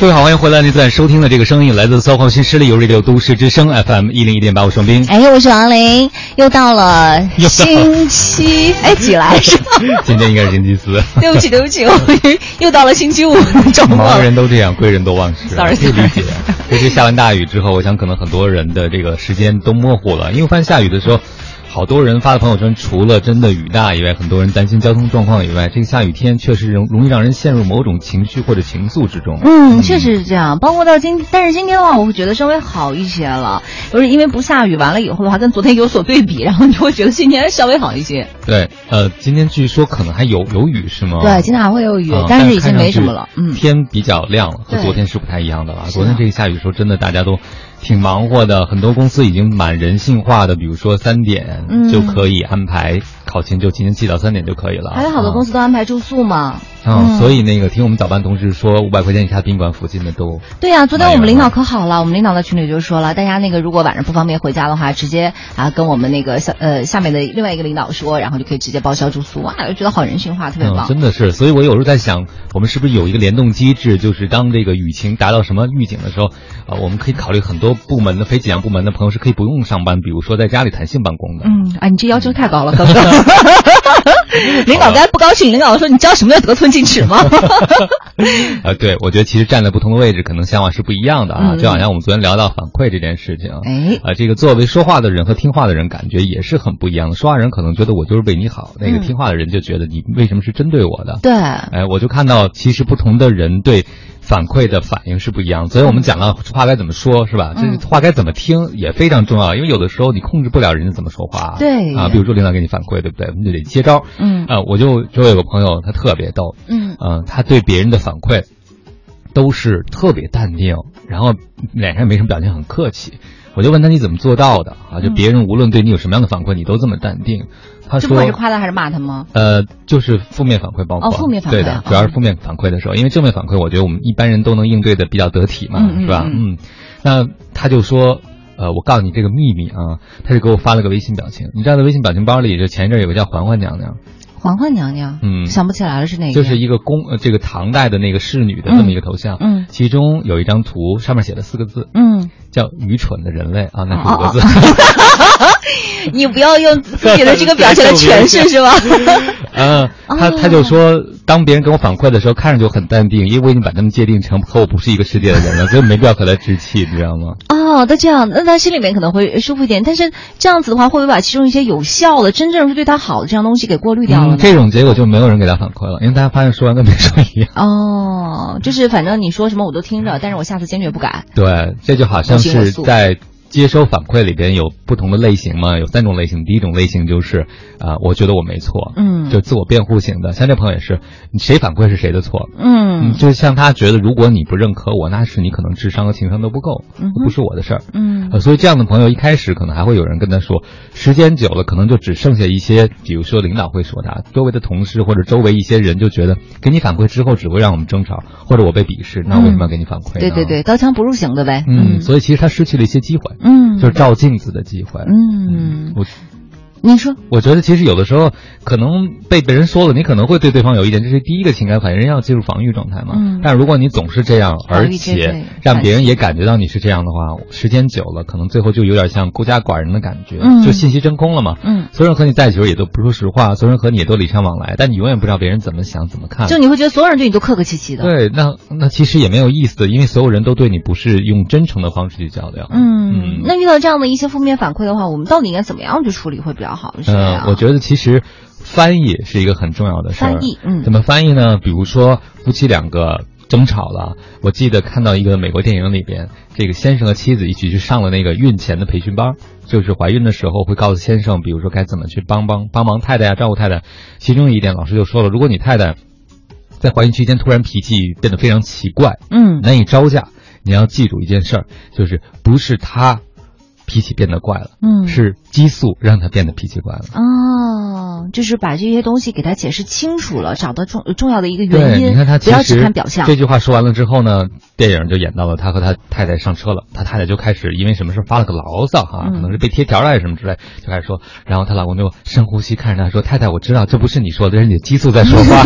各位好，欢迎回来！您在收听的这个声音来自骚狂新势力由 Radio 都市之声 FM 一零一点八，我双冰。哎，我是王琳，又到了 星期哎几来 着？今天应该是星期四。对不起，对不起，我又到了星期五周末。忙人都这样，贵人多忘事。Sorry，可以理解。尤其下完大雨之后，我想可能很多人的这个时间都模糊了，因为发现下雨的时候。好多人发的朋友圈，除了真的雨大以外，很多人担心交通状况以外，这个下雨天确实容容易让人陷入某种情绪或者情愫之中。嗯，确实是这样。包括到今，但是今天的话，我会觉得稍微好一些了，就是因为不下雨，完了以后的话，跟昨天有所对比，然后你会觉得今天稍微好一些。对，呃，今天据说可能还有有雨是吗？对，今天还会有雨，但是已经没什么了。嗯，天比较亮了，和昨天是不太一样的了。昨天这个下雨的时候，真的大家都。挺忙活的，很多公司已经蛮人性化的，比如说三点就可以安排考勤，就提前起到三点就可以了。还有好多公司都安排住宿嘛。嗯，所以那个听我们早班同事说，五百块钱以下宾馆附近的都。对呀，昨天我们领导可好了，我们领导在群里就说了，大家那个如果晚上不方便回家的话，直接啊跟我们那个下呃下面的另外一个领导说，然后就可以直接报销住宿哇，就觉得好人性化，特别棒。真的是，所以我有时候在想，我们是不是有一个联动机制，就是当这个雨情达到什么预警的时候，啊，我们可以考虑很多部门的非济阳部门的朋友是可以不用上班，比如说在家里弹性办公的。嗯，啊，你这要求太高了，哥哥。领导刚才不高兴，领导说：“你知道什么叫得寸进尺吗？” 啊，对，我觉得其实站在不同的位置，可能想法是不一样的啊。就好像我们昨天聊到反馈这件事情，哎，啊，这个作为说话的人和听话的人，感觉也是很不一样的。说话人可能觉得我就是为你好，那个听话的人就觉得你为什么是针对我的？对，哎，我就看到其实不同的人对。反馈的反应是不一样，所以我们讲了话该怎么说，是吧？这话该怎么听也非常重要，因为有的时候你控制不了人家怎么说话。对啊，比如说领导给你反馈，对不对？我们就得接招。嗯啊，我就周围有个朋友，他特别逗。嗯啊，他对别人的反馈都是特别淡定，然后脸上没什么表情，很客气。我就问他你怎么做到的啊？就别人无论对你有什么样的反馈，你都这么淡定。他说：“不管是夸他还是骂他吗？”呃，就是负面反馈，包括哦，负面反馈对的，主要是负面反馈的时候，因为正面反馈，我觉得我们一般人都能应对的比较得体嘛，是吧？嗯，那他就说：“呃，我告诉你这个秘密啊！”他就给我发了个微信表情，你知道，在微信表情包里，就前一阵有个叫嬛嬛娘娘。嬛嬛娘娘，嗯，想不起来了是哪个？就是一个宫，呃，这个唐代的那个侍女的这么一个头像，嗯，其中有一张图，上面写了四个字，嗯，叫愚蠢的人类。啊，那五个字。你不要用自己的这个表情来诠释是吧？嗯，他他就说，当别人给我反馈的时候，看着就很淡定，因为我已经把他们界定成和我不是一个世界的人了，所以没必要和他置气，你知道吗？哦，那这样，那他心里面可能会舒服一点。但是这样子的话，会不会把其中一些有效的、真正是对他好的这样东西给过滤掉了？这种结果就没有人给他反馈了，因为大家发现说完跟没说一样。哦，就是反正你说什么我都听着，但是我下次坚决不改。对，这就好像是在。接收反馈里边有不同的类型嘛？有三种类型。第一种类型就是，啊，我觉得我没错，嗯，就自我辩护型的。像这朋友也是，谁反馈是谁的错，嗯，就像他觉得，如果你不认可我，那是你可能智商和情商都不够，不是我的事儿，嗯，所以这样的朋友一开始可能还会有人跟他说，时间久了可能就只剩下一些，比如说领导会说他，周围的同事或者周围一些人就觉得给你反馈之后只会让我们争吵，或者我被鄙视，那为什么要给你反馈？对对对，刀枪不入型的呗，嗯，所以其实他失去了一些机会，嗯。就是照镜子的机会。嗯，我。你说，我觉得其实有的时候可能被别人说了，你可能会对对方有意见，这是第一个情感反应，人要进入防御状态嘛。嗯。但如果你总是这样，而且让别人也感觉到你是这样的话，时间久了，可能最后就有点像孤家寡人的感觉，就信息真空了嘛。嗯。所有人和你在一起时候也都不说实话，所有人和你也都礼尚往来，但你永远不知道别人怎么想、怎么看。就你会觉得所有人对你都客客气气的。对，那那其实也没有意思，因为所有人都对你不是用真诚的方式去交流。嗯。那遇到这样的一些负面反馈的话，我们到底应该怎么样去处理会比较好？是嗯。我觉得其实翻译是一个很重要的事儿。翻译，嗯，怎么翻译呢？比如说夫妻两个争吵了，我记得看到一个美国电影里边，这个先生和妻子一起去上了那个孕前的培训班，就是怀孕的时候会告诉先生，比如说该怎么去帮帮帮忙太太呀，照顾太太。其中一点，老师就说了，如果你太太在怀孕期间突然脾气变得非常奇怪，嗯，难以招架，你要记住一件事儿，就是不是她。脾气变得怪了，嗯是激素让他变得脾气怪了。哦，就是把这些东西给他解释清楚了，找到重重要的一个，原因，你看他不要只看表象。这句话说完了之后呢，电影就演到了他和他太太上车了，他太太就开始因为什么事发了个牢骚哈，嗯可能是被贴条了还是什么之类，就开始说，然后她老公就深呼吸看着她说：“太太，我知道这不是你说的，这是你的激素在说话。”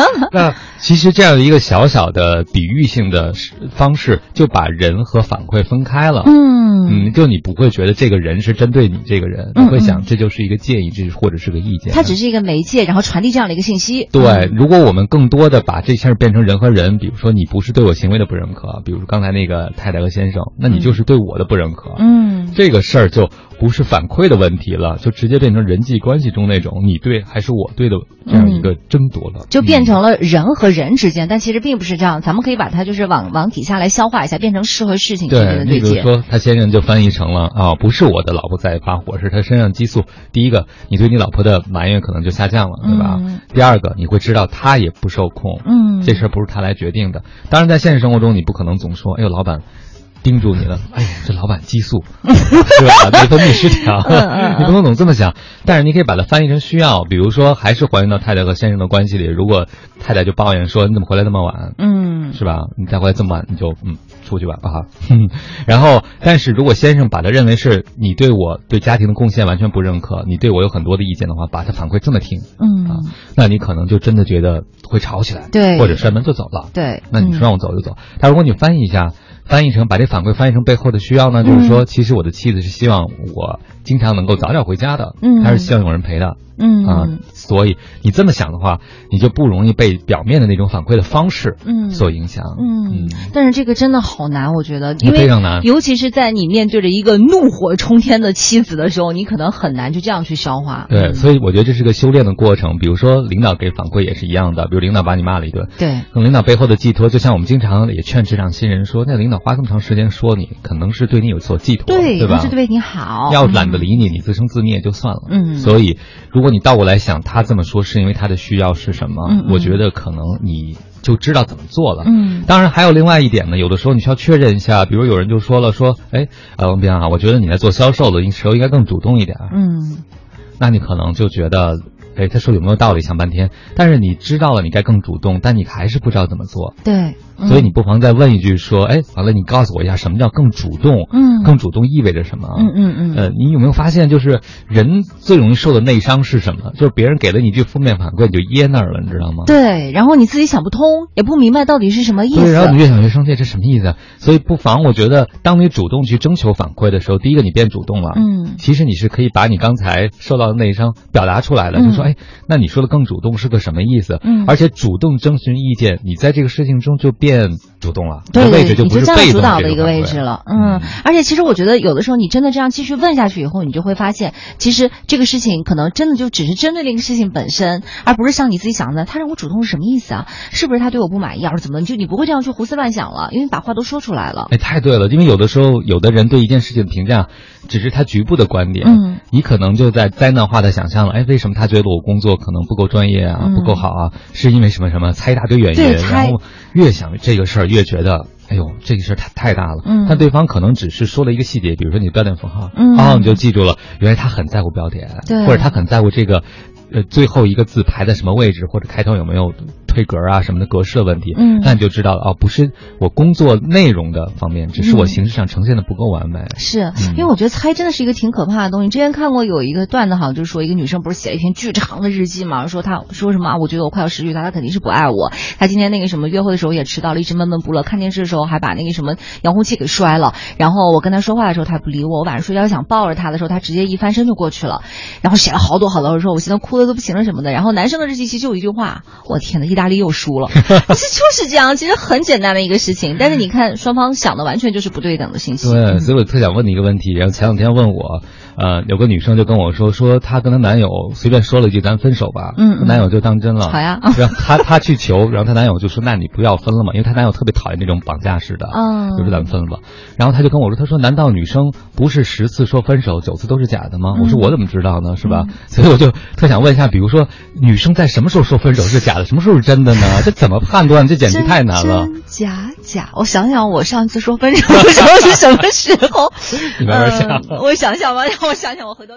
那其实这样的一个小小的比喻性的方式，就把人和反馈分开了。嗯，嗯，就你不会觉得这个人是针对你这个人，嗯你会想这就是一个建议，这是或者是个意见。它只是一个媒介，然后传递这样的一个信息。对，嗯如果我们更多的把这事儿变成人和人，比如说你不是对我行为的不认可，比如说刚才那个太太和先生，那你就是对我的不认可。嗯，这个事儿就不是反馈的问题了，就直接变成人际关系中那种你对还是我对的这样一个争夺了，就变成了人和人之间，但其实并不是这样。咱们可以把它就是往往底下来消化一下，变成事和事情之间对，的对接。你比如说，他先生就翻译成了啊、不是我的老婆在发火，是他身上激素。第一个，你对你老婆的埋怨可能就下降了，对吧？嗯第二个，你会知道他也不受控，嗯这事儿不是他来决定的。当然，在现实生活中，你不可能总说，哎呦，老板。盯住你了，哎呀，这老板激素 是吧？内分泌失调，你不能总这么想。但是你可以把它翻译成需要，比如说，还是还原到太太和先生的关系里。如果太太就抱怨说你怎么回来那么晚，嗯是吧？你再回来这么晚，你就嗯出去吧啊。哼然后，但是如果先生把他认为是你对我对家庭的贡献完全不认可，你对我有很多的意见的话，把他反馈这么听啊嗯，，那你可能就真的觉得会吵起来，对或者摔门就走了。对。那你说嗯让我走就走。但如果你翻译一下，翻译成把这反馈翻译成背后的需要呢，就是嗯说，其实我的妻子是希望我经常能够早点回家的，嗯她是希望有人陪的。嗯啊，所以你这么想的话，你就不容易被表面的那种反馈的方式嗯所影响。嗯，但是这个真的好难，我觉得，因为非常难尤其是在你面对着一个怒火冲天的妻子的时候，你可能很难就这样去消化。对，嗯所以我觉得这是个修炼的过程。比如说，领导给反馈也是一样的，比如领导把你骂了一顿，对，可能领导背后的寄托，就像我们经常也劝职场新人说，那领导花这么长时间说你，可能是对你有所寄托，对，对吧？对你好。要懒得理你，你自生自灭就算了。嗯所以如果你倒过来想，他这么说是因为他的需要是什么？嗯嗯我觉得可能你就知道怎么做了。嗯当然还有另外一点呢，有的时候你需要确认一下，比如有人就说了说，哎，呃，王斌啊，我觉得你在做销售的时候应该更主动一点。嗯那你可能就觉得，哎，他说有没有道理？想半天，但是你知道了，你该更主动，但你还是不知道怎么做，对，嗯所以你不妨再问一句，说，哎，完了，你告诉我一下，什么叫更主动？嗯更主动意味着什么？嗯嗯嗯呃，你有没有发现，就是人最容易受的内伤是什么？就是别人给了你一句负面反馈，你就噎那儿了，你知道吗？对，然后你自己想不通，也不明白到底是什么意思对，然后你。越想越生气，这什么意思？所以不妨，我觉得，当你主动去征求反馈的时候，第一个你变主动了，嗯其实你是可以把你刚才受到的内伤表达出来的，嗯就说，哎，那你说的更主动是个什么意思？嗯而且主动征询意见，你在这个事情中就变主动了，对对，位置就不是被动主导的一个位置了，嗯，而且其实我觉得有的时候你真的这样继续问下去以后，你就会发现，其实这个事情可能真的就只是针对这个事情本身，而不是像你自己想的，他让我主动是什么意思啊？是不是他对我不满意，还是怎么？就你不会这样去胡思乱想了，因为把话都说出来了。哎，太对了，因为有的时候，有的人对一件事情的评价，只是他局部的观点，嗯，你可能就在灾难化的想象了，哎，为什么他觉得我工作可能不够专业啊，嗯不够好啊？是因为什么什么？猜一大堆原因，然后越想这个事儿越觉得，哎呦，这个事儿太太大了。嗯但对方可能只是说了一个细节，比如说你标点符号，嗯哦，你就记住了，原来他很在乎标点，对或者他很在乎这个。呃，最后一个字排在什么位置，或者开头有没有推格啊什么的格式的问题，嗯那你就知道了哦，不是我工作内容的方面，只是我嗯形式上呈现的不够完美。是嗯因为我觉得猜真的是一个挺可怕的东西。之前看过有一个段子，好像就是说一个女生不是写了一篇巨长的日记嘛，说她说什么啊，我觉得我快要失去她，她肯定是不爱我。她今天那个什么约会的时候也迟到了，一直闷闷不乐。看电视的时候还把那个什么遥控器给摔了。然后我跟她说话的时候她不理我，我晚上睡觉想抱着她的时候，她直接一翻身就过去了。然后写了好多好多，说我现在哭的都不行了什么的。然后男生的日记其实就有一句话，我天呐，意大利又输了。其实就是这样，其实很简单的一个事情，但是你看双方想的完全就是不对等的信息。对，嗯所以我特想问你一个问题。然后前两天问我，呃，有个女生就跟我说，说她跟她男友随便说了一句“咱分手吧”，嗯嗯她男友就当真了。好呀 然后她她去求，然后她男友就说：“那你不要分了嘛，因为她男友特别讨厌这种绑架式的，嗯就说咱们分了吧。”然后她就跟我说：“她说难道女生不是十次说分手九次都是假的吗？”我说：“嗯我怎么知道呢？是吧？”嗯所以我就特想问一下，比如说女生在什么时候说分手是假的，什么时候是真的呢？这怎么判断？这简直太难了。真假假，我想想，我上次说分手的时候是什么时候？你慢慢想。我想想吧，让我想想，我回头。